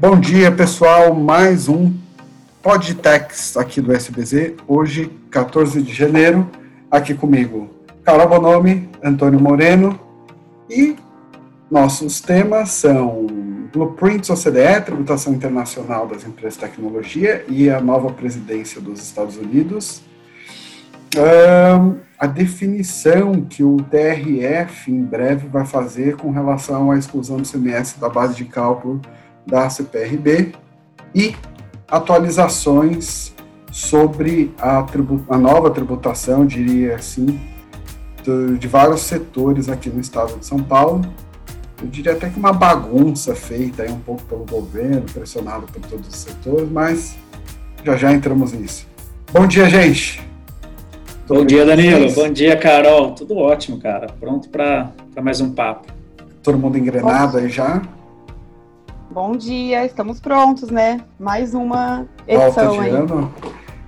Bom dia, pessoal. Mais um Podtex aqui do SBZ. Hoje, 14 de janeiro, aqui comigo, Carol Bonomi, Antônio Moreno e nossos temas são Blueprints OCDE, Tributação Internacional das Empresas de Tecnologia e a nova presidência dos Estados Unidos. Um, a definição que o TRF em breve vai fazer com relação à exclusão do CMS da base de cálculo da CPRB e atualizações sobre a, a nova tributação, diria assim, de, de vários setores aqui no estado de São Paulo. Eu diria até que uma bagunça feita aí um pouco pelo governo, pressionado por todos os setores, mas já já entramos nisso. Bom dia, gente! Bom dia, Danilo. Bom dia, Carol. Tudo ótimo, cara. Pronto para mais um papo. Todo mundo engrenado aí já? Bom dia, estamos prontos, né? Mais uma edição Volta de aí. Ano.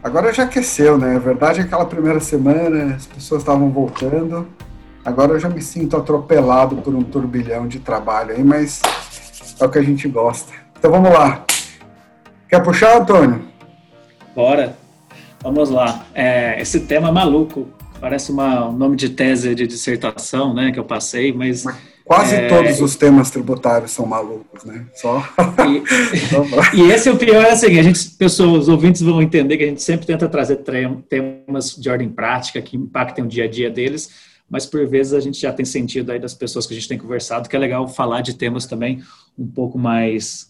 Agora já aqueceu, né? A verdade é que aquela primeira semana as pessoas estavam voltando. Agora eu já me sinto atropelado por um turbilhão de trabalho aí, mas é o que a gente gosta. Então vamos lá. Quer puxar, Antônio? Bora. Vamos lá. É, esse tema é maluco. Parece uma, um nome de tese de dissertação, né, que eu passei, mas Quase é... todos os temas tributários são malucos, né? Só. E, e esse é o pior, é assim, a gente, pessoas, os ouvintes vão entender que a gente sempre tenta trazer temas de ordem prática que impactem o dia a dia deles, mas por vezes a gente já tem sentido aí das pessoas que a gente tem conversado que é legal falar de temas também um pouco mais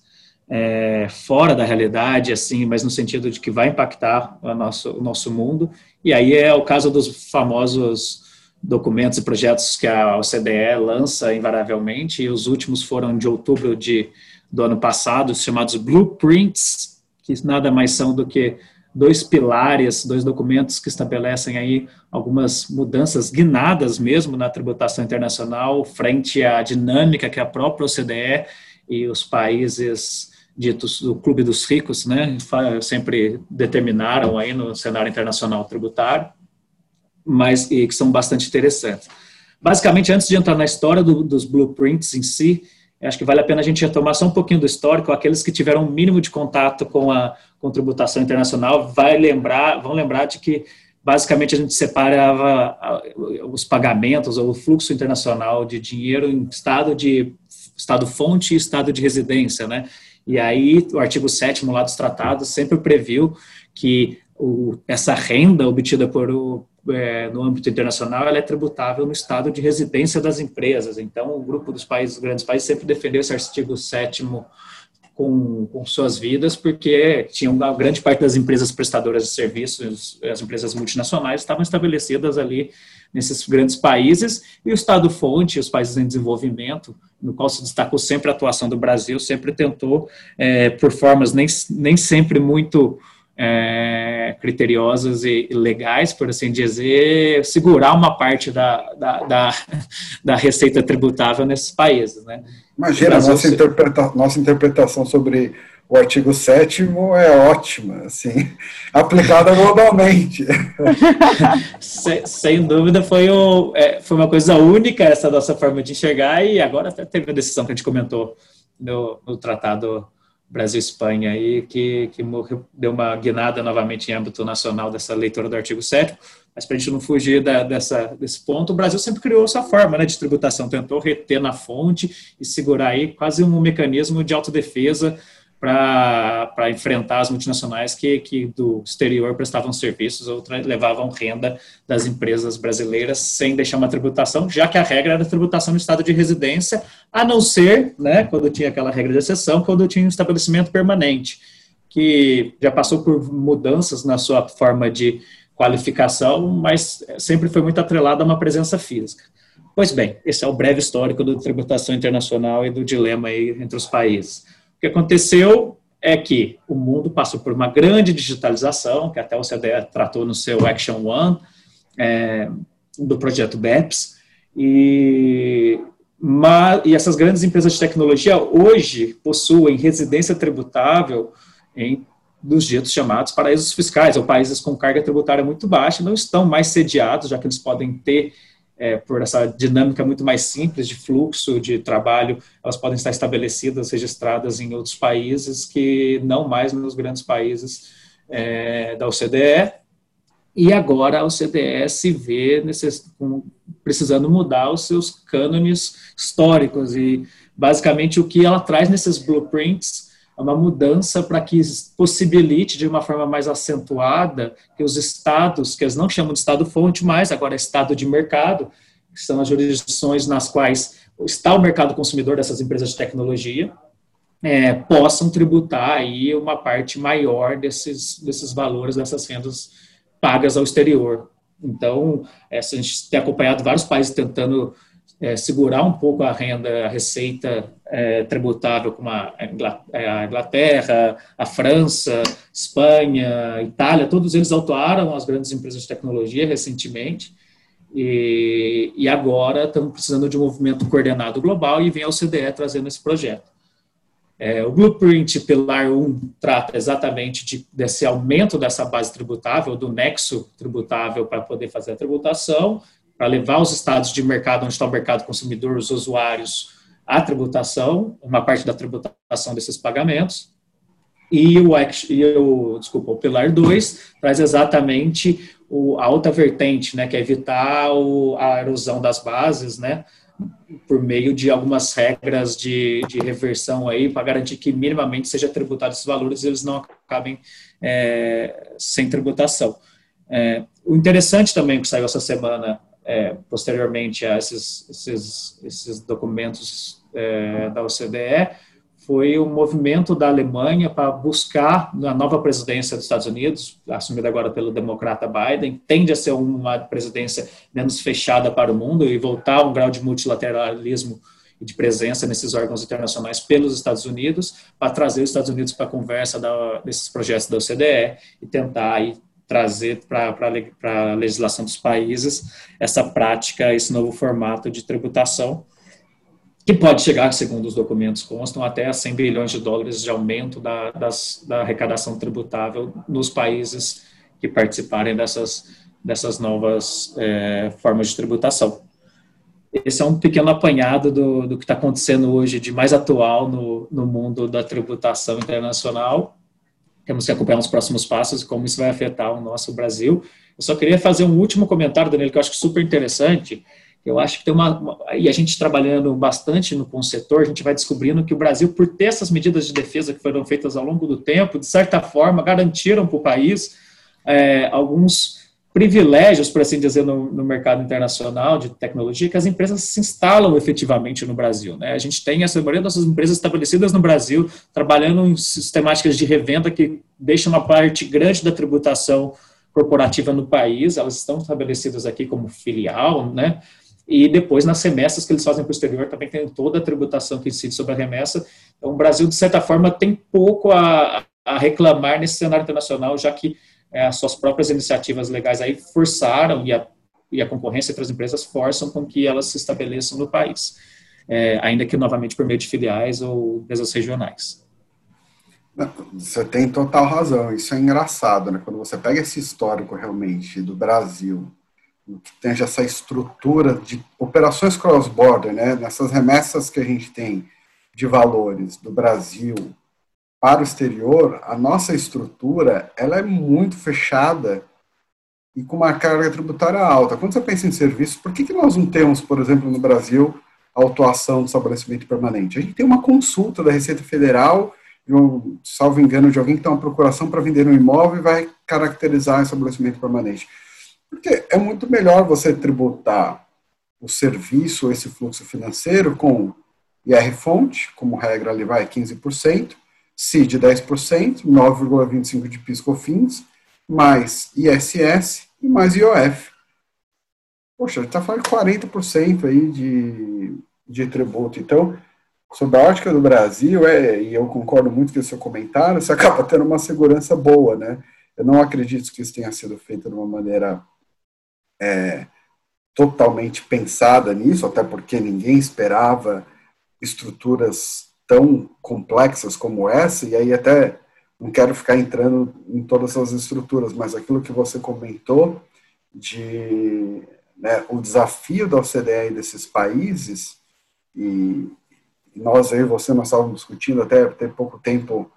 é, fora da realidade, assim, mas no sentido de que vai impactar o nosso, o nosso mundo. E aí é o caso dos famosos documentos e projetos que a OCDE lança invariavelmente, e os últimos foram de outubro de, do ano passado, chamados Blueprints, que nada mais são do que dois pilares, dois documentos que estabelecem aí algumas mudanças guinadas mesmo na tributação internacional frente à dinâmica que a própria OCDE e os países ditos do Clube dos Ricos, né, sempre determinaram aí no cenário internacional tributário mas e que são bastante interessantes. Basicamente, antes de entrar na história do, dos blueprints em si, acho que vale a pena a gente retomar só um pouquinho do histórico. Aqueles que tiveram um mínimo de contato com a com tributação internacional vai lembrar, vão lembrar de que basicamente a gente separava os pagamentos ou o fluxo internacional de dinheiro em estado de estado fonte e estado de residência, né? E aí o artigo 7 lá dos tratados sempre previu que o, essa renda obtida por, o, é, no âmbito internacional, ela é tributável no estado de residência das empresas. Então, o grupo dos países, grandes países, sempre defendeu esse artigo 7 com, com suas vidas, porque tinha uma grande parte das empresas prestadoras de serviços, as empresas multinacionais, estavam estabelecidas ali nesses grandes países, e o Estado-fonte, os países em desenvolvimento, no qual se destacou sempre a atuação do Brasil, sempre tentou, é, por formas nem, nem sempre muito é, criteriosas e legais, por assim dizer, segurar uma parte da, da, da, da receita tributável nesses países. Né? Imagina, a nossa, interpreta nossa interpretação sobre o artigo 7 é ótima, assim, aplicada globalmente. sem, sem, dúvida, foi, o, é, foi uma coisa única essa nossa forma de enxergar, e agora até teve a decisão que a gente comentou no, no tratado Brasil-Espanha aí, que, que morreu, deu uma guinada novamente em âmbito nacional dessa leitura do artigo 7 mas para a gente não fugir da, dessa, desse ponto, o Brasil sempre criou essa forma né, de tributação, tentou reter na fonte e segurar aí quase um mecanismo de autodefesa para enfrentar as multinacionais que, que do exterior prestavam serviços ou levavam renda das empresas brasileiras sem deixar uma tributação, já que a regra era a tributação no estado de residência, a não ser, né, quando tinha aquela regra de exceção, quando tinha um estabelecimento permanente, que já passou por mudanças na sua forma de qualificação, mas sempre foi muito atrelada a uma presença física. Pois bem, esse é o breve histórico da tributação internacional e do dilema aí entre os países. O que aconteceu é que o mundo passou por uma grande digitalização, que até o CDE tratou no seu Action One, é, do projeto BEPS, e, mas, e essas grandes empresas de tecnologia hoje possuem residência tributável em dos ditos chamados paraísos fiscais, ou países com carga tributária muito baixa, não estão mais sediados, já que eles podem ter, é, por essa dinâmica muito mais simples de fluxo de trabalho, elas podem estar estabelecidas, registradas em outros países que não mais nos grandes países é, da OCDE. E agora a OCDE se vê necess, precisando mudar os seus cânones históricos e basicamente o que ela traz nesses blueprints uma mudança para que possibilite de uma forma mais acentuada que os estados, que eles não chamam de estado-fonte mais, agora é estado de mercado, que são as jurisdições nas quais está o mercado consumidor dessas empresas de tecnologia, é, possam tributar aí uma parte maior desses, desses valores, dessas rendas pagas ao exterior. Então, é, a gente tem acompanhado vários países tentando é, segurar um pouco a renda, a receita é, tributável, como a Inglaterra, a França, Espanha, Itália, todos eles autuaram as grandes empresas de tecnologia recentemente, e, e agora estamos precisando de um movimento coordenado global e vem a OCDE trazendo esse projeto. É, o Blueprint Pilar 1 trata exatamente de, desse aumento dessa base tributável, do nexo tributável para poder fazer a tributação, para levar os estados de mercado, onde está o mercado consumidor, os usuários, à tributação, uma parte da tributação desses pagamentos. E o, e o, desculpa, o Pilar 2 traz exatamente o, a alta vertente, né, que é evitar o, a erosão das bases, né, por meio de algumas regras de, de reversão aí, para garantir que minimamente seja tributado esses valores e eles não acabem é, sem tributação. É, o interessante também que saiu essa semana é, posteriormente a esses, esses, esses documentos é, da OCDE, foi o movimento da Alemanha para buscar na nova presidência dos Estados Unidos, assumida agora pelo democrata Biden, tende a ser uma presidência menos fechada para o mundo e voltar a um grau de multilateralismo e de presença nesses órgãos internacionais pelos Estados Unidos, para trazer os Estados Unidos para a conversa da, desses projetos da OCDE e tentar aí trazer para a legislação dos países essa prática, esse novo formato de tributação, que pode chegar, segundo os documentos constam, até a 100 bilhões de dólares de aumento da, das, da arrecadação tributável nos países que participarem dessas, dessas novas é, formas de tributação. Esse é um pequeno apanhado do, do que está acontecendo hoje de mais atual no, no mundo da tributação internacional temos que acompanhar os próximos passos e como isso vai afetar o nosso Brasil. Eu só queria fazer um último comentário, Danilo, que eu acho super interessante. Eu acho que tem uma, uma, E a gente trabalhando bastante no, com o setor, a gente vai descobrindo que o Brasil, por ter essas medidas de defesa que foram feitas ao longo do tempo, de certa forma, garantiram para o país é, alguns privilégios, por assim dizer, no, no, mercado internacional de tecnologia, que as empresas se instalam efetivamente no Brasil. Né? A gente tem essa maioria das empresas estabelecidas no Brasil, trabalhando em sistemáticas de revenda que deixam uma parte grande da tributação corporativa no país, elas estão estabelecidas aqui como filial, né? E depois, nas remessas que eles fazem para o exterior, também tem toda a tributação que incide sobre a remessa. Então, o Brasil, de certa forma, tem pouco a, a reclamar nesse cenário internacional, já que é, as suas próprias iniciativas legais aí forçaram, e a, e a concorrência entre as empresas forçam com que elas se estabeleçam no país, é, ainda que novamente por meio de filiais ou empresas regionais. Você tem total razão, isso é engraçado, né? Quando você pega esse histórico realmente do Brasil, que tem essa estrutura de operações cross-border, né? Nessas remessas que a gente tem de valores do Brasil para o exterior, a nossa estrutura ela é muito fechada e com uma carga tributária alta. Quando você pensa em serviços, por que, que nós não temos, por exemplo, no Brasil, autuação do estabelecimento permanente? A gente tem uma consulta da Receita Federal, salvo engano, de alguém que tem uma procuração para vender um imóvel e vai caracterizar o estabelecimento permanente. Porque é muito melhor você tributar o serviço, esse fluxo financeiro, com IR-fonte, como regra ali vai 15%, CID 10%, 9,25% de PIS/COFINS, mais ISS e mais IOF. Poxa, está falando de 40% aí de, de tributo. Então, sob a ótica do Brasil, é, e eu concordo muito com o seu comentário, você acaba tendo uma segurança boa, né? Eu não acredito que isso tenha sido feito de uma maneira é, totalmente pensada nisso, até porque ninguém esperava estruturas tão complexas como essa, e aí até não quero ficar entrando em todas as estruturas, mas aquilo que você comentou de né, o desafio da OCDE e desses países, e nós aí, você, nós estávamos discutindo até ter pouco tempo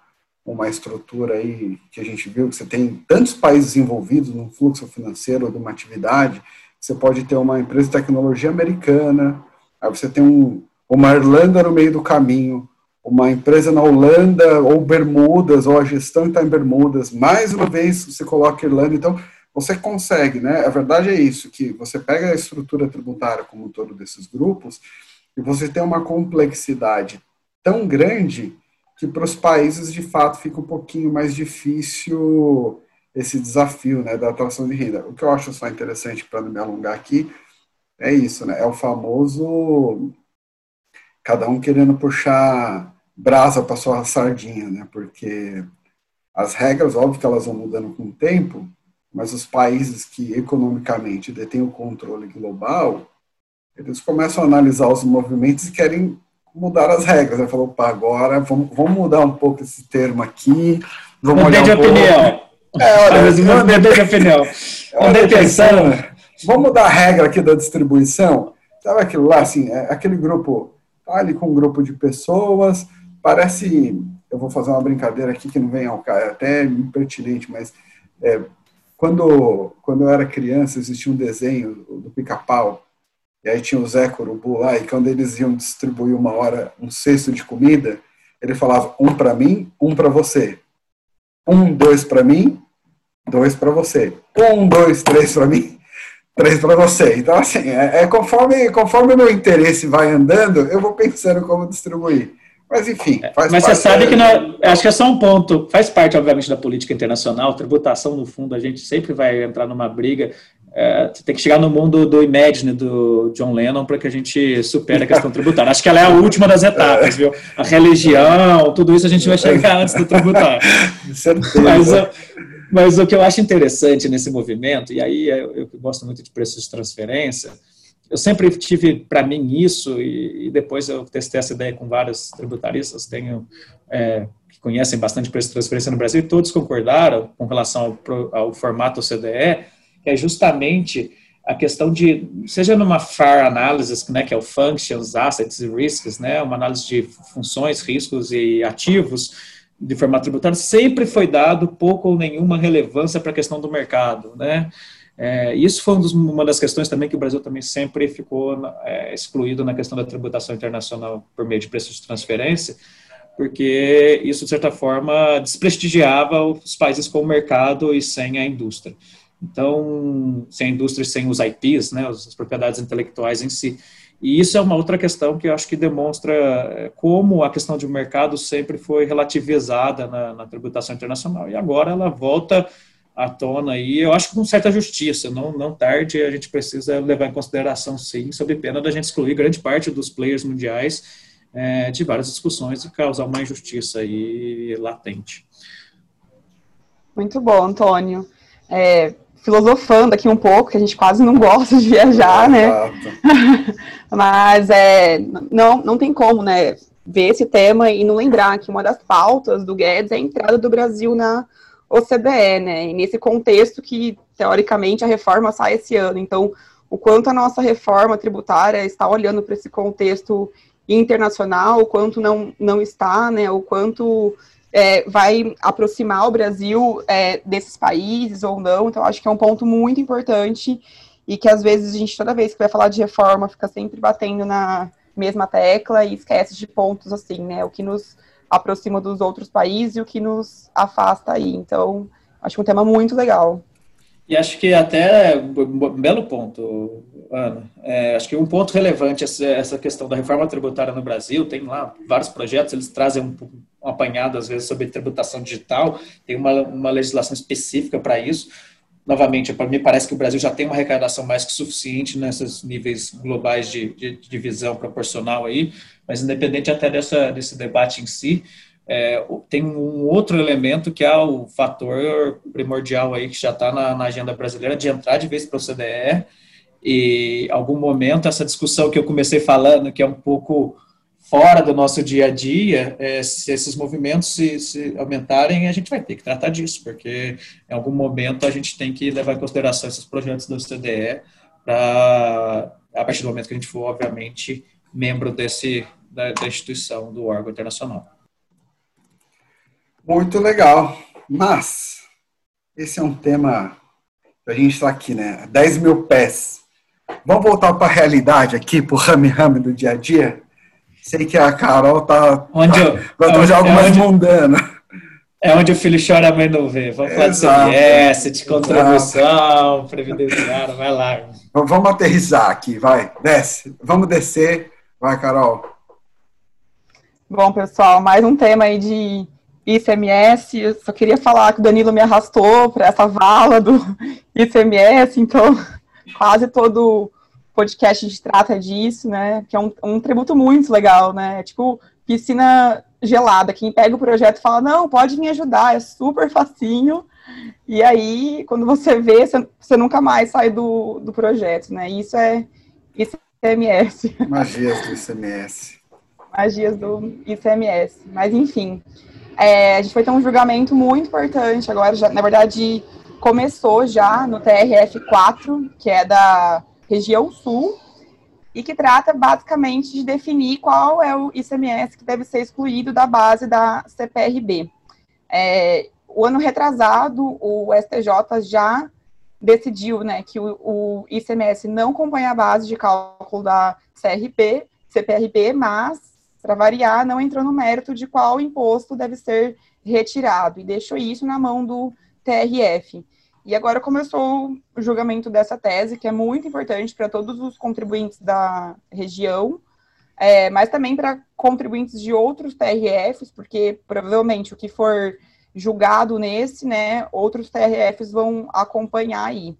uma estrutura aí que a gente viu que você tem tantos países envolvidos num fluxo financeiro de uma atividade, você pode ter uma empresa de tecnologia americana, aí você tem um, uma Irlanda no meio do caminho, uma empresa na Holanda ou Bermudas, ou a gestão está em Bermudas, mais uma vez você coloca Irlanda, então você consegue, né? A verdade é isso, que você pega a estrutura tributária como um todo desses grupos e você tem uma complexidade tão grande que para os países de fato fica um pouquinho mais difícil esse desafio, né, da atração de renda. O que eu acho só interessante para não me alongar aqui é isso, né? É o famoso cada um querendo puxar brasa para sua sardinha, né? Porque as regras, óbvio que elas vão mudando com o tempo, mas os países que economicamente detêm o controle global, eles começam a analisar os movimentos e querem mudar as regras. Ele falou, opa, agora vamos, vamos mudar um pouco esse termo aqui. Vamos mudei de um opinião. É, olha, eu mudei de opinião. Mudei pensando. Vamos mudar a regra aqui da distribuição? Sabe aquilo lá, assim, é, aquele grupo, tá ali com um grupo de pessoas, parece, eu vou fazer uma brincadeira aqui que não vem ao caso, é até impertinente, mas é, quando, quando eu era criança existia um desenho do pica-pau, e aí tinha o Zé Corubu lá, e quando eles iam distribuir uma hora um cesto de comida, ele falava um para mim, um para você. Um, dois para mim, dois para você. Um, dois, três para mim, três para você. Então, assim, é, é, conforme, conforme o meu interesse vai andando, eu vou pensando como distribuir. Mas, enfim, é, faz Mas parte. Mas você sabe que, não, acho que é só um ponto, faz parte, obviamente, da política internacional, tributação, no fundo, a gente sempre vai entrar numa briga é, tem que chegar no mundo do Imagine do John Lennon para que a gente supere a questão tributária. Acho que ela é a última das etapas, viu? A religião, tudo isso a gente vai chegar antes do tributário. Mas, mas o que eu acho interessante nesse movimento, e aí eu, eu gosto muito de preços de transferência, eu sempre tive para mim isso, e, e, depois eu testei essa ideia com vários tributaristas, tenho. É, que conhecem bastante preço de transferência no Brasil, e todos concordaram com relação ao, ao formato CDE, que é justamente a questão de, seja numa FAR Analysis, né, que é o Functions, Assets e Risks, né, uma análise de funções, riscos e ativos de formato tributário, sempre foi dado pouco ou nenhuma relevância para a questão do mercado, né, é, isso foi um dos, uma das questões também que o Brasil também sempre ficou é, excluído na questão da tributação internacional por meio de preços de transferência, porque isso, de certa forma, desprestigiava os países com o mercado e sem a indústria. Então, sem a indústria, sem os IPs, né, as propriedades intelectuais em si. E isso é uma outra questão que eu acho que demonstra eh, como a questão de mercado sempre foi relativizada na, na tributação internacional. E agora ela volta à tona e eu acho que com certa justiça, não, não tarde, a gente precisa levar em consideração, sim, sob pena da gente excluir grande parte dos players mundiais é, de várias discussões e causar uma injustiça aí latente. Muito bom, Antônio. É, filosofando aqui um pouco, que a gente quase não gosta de viajar, né? Mas é, não, não tem como, né, ver esse tema e não lembrar que uma das pautas do Guedes é a entrada do Brasil na OCDE, né? E nesse contexto que, teoricamente, a reforma sai esse ano. Então, o quanto a nossa reforma tributária está olhando para esse contexto internacional, o quanto não, não está, né? O quanto é, vai aproximar o Brasil é, desses países ou não. Então, acho que é um ponto muito importante e que às vezes a gente, toda vez que vai falar de reforma, fica sempre batendo na mesma tecla e esquece de pontos assim, né? O que nos aproxima dos outros países e o que nos afasta aí. Então, acho é um tema muito legal. E acho que até um belo ponto, Ana. É, acho que um ponto relevante é essa questão da reforma tributária no Brasil. Tem lá vários projetos, eles trazem um, um apanhado, às vezes, sobre tributação digital, tem uma, uma legislação específica para isso. Novamente, para mim, parece que o Brasil já tem uma arrecadação mais que suficiente nesses níveis globais de, de, divisão proporcional aí, mas independente até dessa, desse debate em si, é, tem um outro elemento que é o fator primordial aí que já está na, na, agenda brasileira de entrar de vez para o CDE e algum momento essa discussão que eu comecei falando que é um pouco fora do nosso dia a dia, é, se esses movimentos se, se, aumentarem, a gente vai ter que tratar disso, porque em algum momento a gente tem que levar em consideração esses projetos do CDE a partir do momento que a gente for, obviamente, membro desse, da, da instituição, do órgão internacional. Muito legal. Mas, esse é um tema a gente está aqui, né? 10 mil pés. Vamos voltar para a realidade aqui, para o rame-rame do dia a dia? Sei que a Carol tá. Onde eu, vai trazer é algo mais é mundano. É onde o filho chora, a mãe não vê. Vamos falar de CMS, de contribuição, previdenciária, vai lá. Vamos aterrizar aqui, vai, desce. Vamos descer. Vai, Carol. Bom, pessoal, mais um tema aí de ICMS. Eu só queria falar que o Danilo me arrastou para essa vala do ICMS, então quase todo podcast a gente trata disso, né? Que é um, um tributo muito legal, né? É tipo piscina gelada. Quem pega o projeto fala, não, pode me ajudar, é super facinho. E aí, quando você vê, você, você nunca mais sai do, do projeto, né? Isso é ICMS. Magias do ICMS. Magias do ICMS. Mas, enfim, é, a gente vai ter um julgamento muito importante agora, já, na verdade, começou já no TRF4, que é da região sul, e que trata basicamente de definir qual é o ICMS que deve ser excluído da base da CPRB. É, o ano retrasado, o STJ já decidiu né, que o, o, ICMS não compõe a base de cálculo da CRP, CPRB, mas, para variar, não entrou no mérito de qual imposto deve ser retirado e deixou isso na mão do TRF. E agora começou o julgamento dessa tese, que é muito importante para todos os contribuintes da região, é, mas também para contribuintes de outros TRFs, porque provavelmente o que for julgado nesse, né, outros TRFs vão acompanhar aí.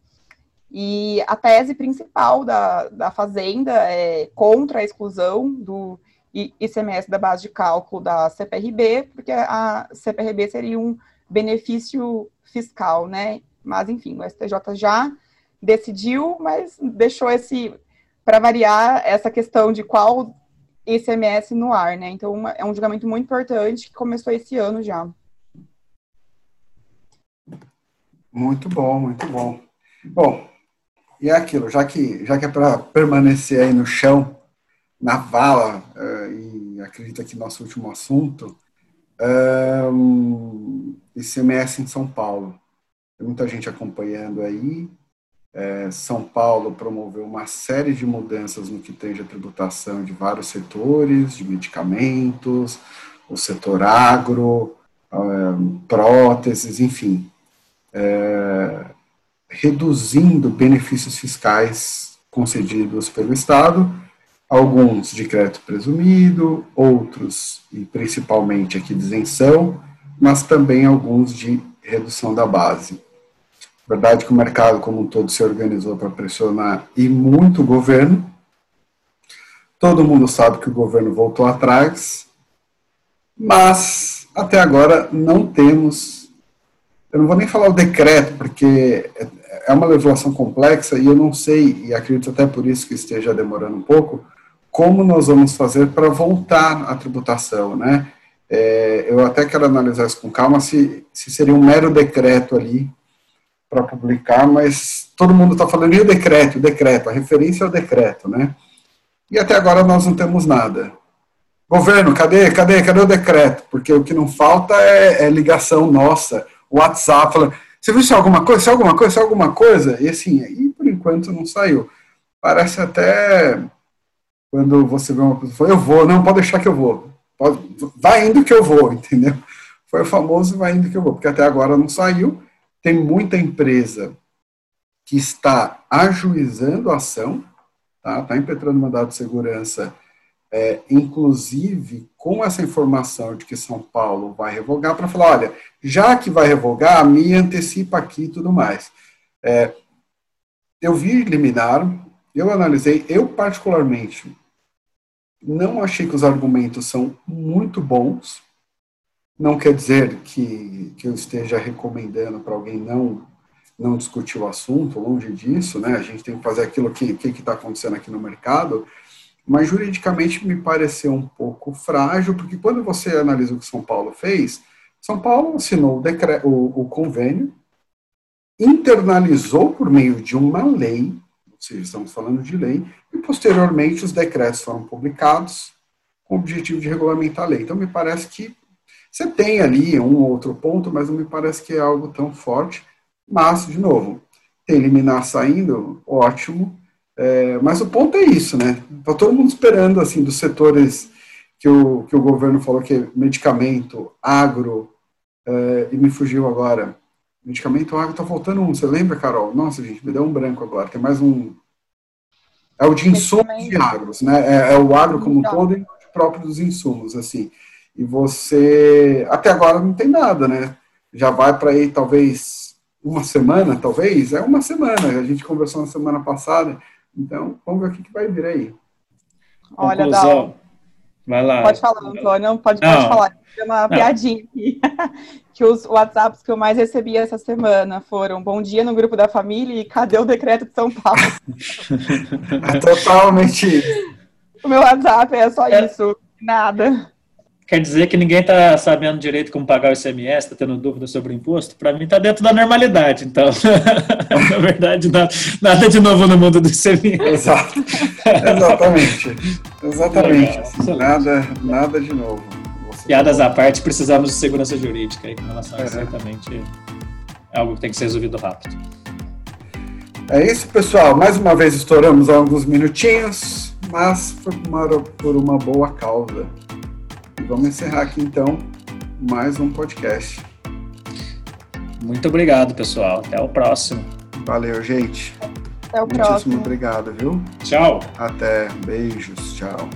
E a tese principal da, da Fazenda é contra a exclusão do ICMS da base de cálculo da CPRB, porque a CPRB seria um benefício fiscal, né? Mas, enfim, o STJ já decidiu, mas deixou esse, para variar, essa questão de qual ICMS no ar, né? Então, é um julgamento muito importante que começou esse ano já. Muito bom, muito bom. Bom, e é aquilo, já que, já que é para permanecer aí no chão, na vala, uh, e acredito que nosso último assunto, um, ICMS em São Paulo. Tem muita gente acompanhando aí. É, São Paulo promoveu uma série de mudanças no que tange a tributação de vários setores, de medicamentos, o setor agro, é, próteses, enfim, é, reduzindo benefícios fiscais concedidos pelo Estado, alguns de crédito presumido, outros, e principalmente aqui de isenção, mas também alguns de redução da base. Verdade que o mercado como um todo se organizou para pressionar e muito o governo. Todo mundo sabe que o governo voltou atrás, mas até agora não temos. Eu não vou nem falar o decreto, porque é uma legislação complexa e eu não sei, e acredito até por isso que esteja demorando um pouco, como nós vamos fazer para voltar à tributação, né? É, eu até quero analisar isso com calma, se, se seria um mero decreto ali para publicar, mas todo mundo está falando, e o decreto, o decreto, a referência é o decreto, né? E até agora nós não temos nada. Governo, cadê, cadê, cadê o decreto? Porque o que não falta é, é ligação nossa, WhatsApp, falando, você viu se é alguma coisa, se é alguma coisa, se é alguma coisa? E assim, e por enquanto não saiu. Parece até quando você vê uma pessoa, eu vou, não, pode deixar que eu vou. Pode, vai indo que eu vou, entendeu? Foi o famoso vai indo que eu vou, porque até agora não saiu. Tem muita empresa que está ajuizando a ação, tá? Está impetrando mandado de segurança, é, inclusive com essa informação de que São Paulo vai revogar, para falar, olha, já que vai revogar, me antecipa aqui e tudo mais. É, eu vi liminar, eu analisei, eu particularmente não achei que os argumentos são muito bons. Não quer dizer que, que eu esteja recomendando para alguém não não discutir o assunto, longe disso, né? A gente tem que fazer aquilo que está acontecendo aqui no mercado. mas juridicamente me pareceu um pouco frágil, porque quando você analisa o que São Paulo fez, São Paulo assinou o, decreto, o, o convênio, internalizou por meio de uma lei, seja, estamos falando de lei, e posteriormente os decretos foram publicados com o objetivo de regulamentar a lei. Então, me parece que você tem ali um ou outro ponto, mas não me parece que é algo tão forte. Mas, de novo, tem liminar saindo, ótimo. É, mas o ponto é isso, né? Está todo mundo esperando, assim, dos setores que o, que o governo falou que é medicamento, agro, é, e me fugiu agora. Medicamento, agro, está faltando um. Você lembra, Carol? Nossa, gente, me deu um branco agora. Tem mais um. É o de insumos de agros, né? É, é o agro como um então. todo e o próprio dos insumos, assim. E você, até agora não tem nada, né? Já vai para aí, talvez, uma semana, talvez, é uma semana. A gente conversou na semana passada, então vamos ver o que, que vai vir aí. Olha, Dal. Vai lá. Pode falar, Antônio, pode, pode falar. Tem uma não. piadinha aqui. que os WhatsApps que eu mais recebi essa semana foram bom dia no grupo da família e cadê o decreto de São Paulo? é totalmente. O meu WhatsApp é só é. isso, nada quer dizer que ninguém está sabendo direito como pagar o ICMS, está tendo dúvida sobre o imposto? Para mim está dentro da normalidade, então, na verdade, nada, nada, de novo no mundo do ICMS. Exato. Exatamente. Exatamente. Legal, nada, nada de novo. Você Piadas à parte, precisamos de segurança jurídica com relação a é. certamente é algo que tem que ser resolvido rápido. É isso, pessoal. Mais uma vez estouramos alguns minutinhos, mas foi por uma, por uma boa causa. Vamos encerrar aqui então mais um podcast. Muito obrigado, pessoal. Até o próximo. Valeu, gente. Até o Muitíssimo próximo. obrigado, viu? Tchau. Até. Beijos. Tchau.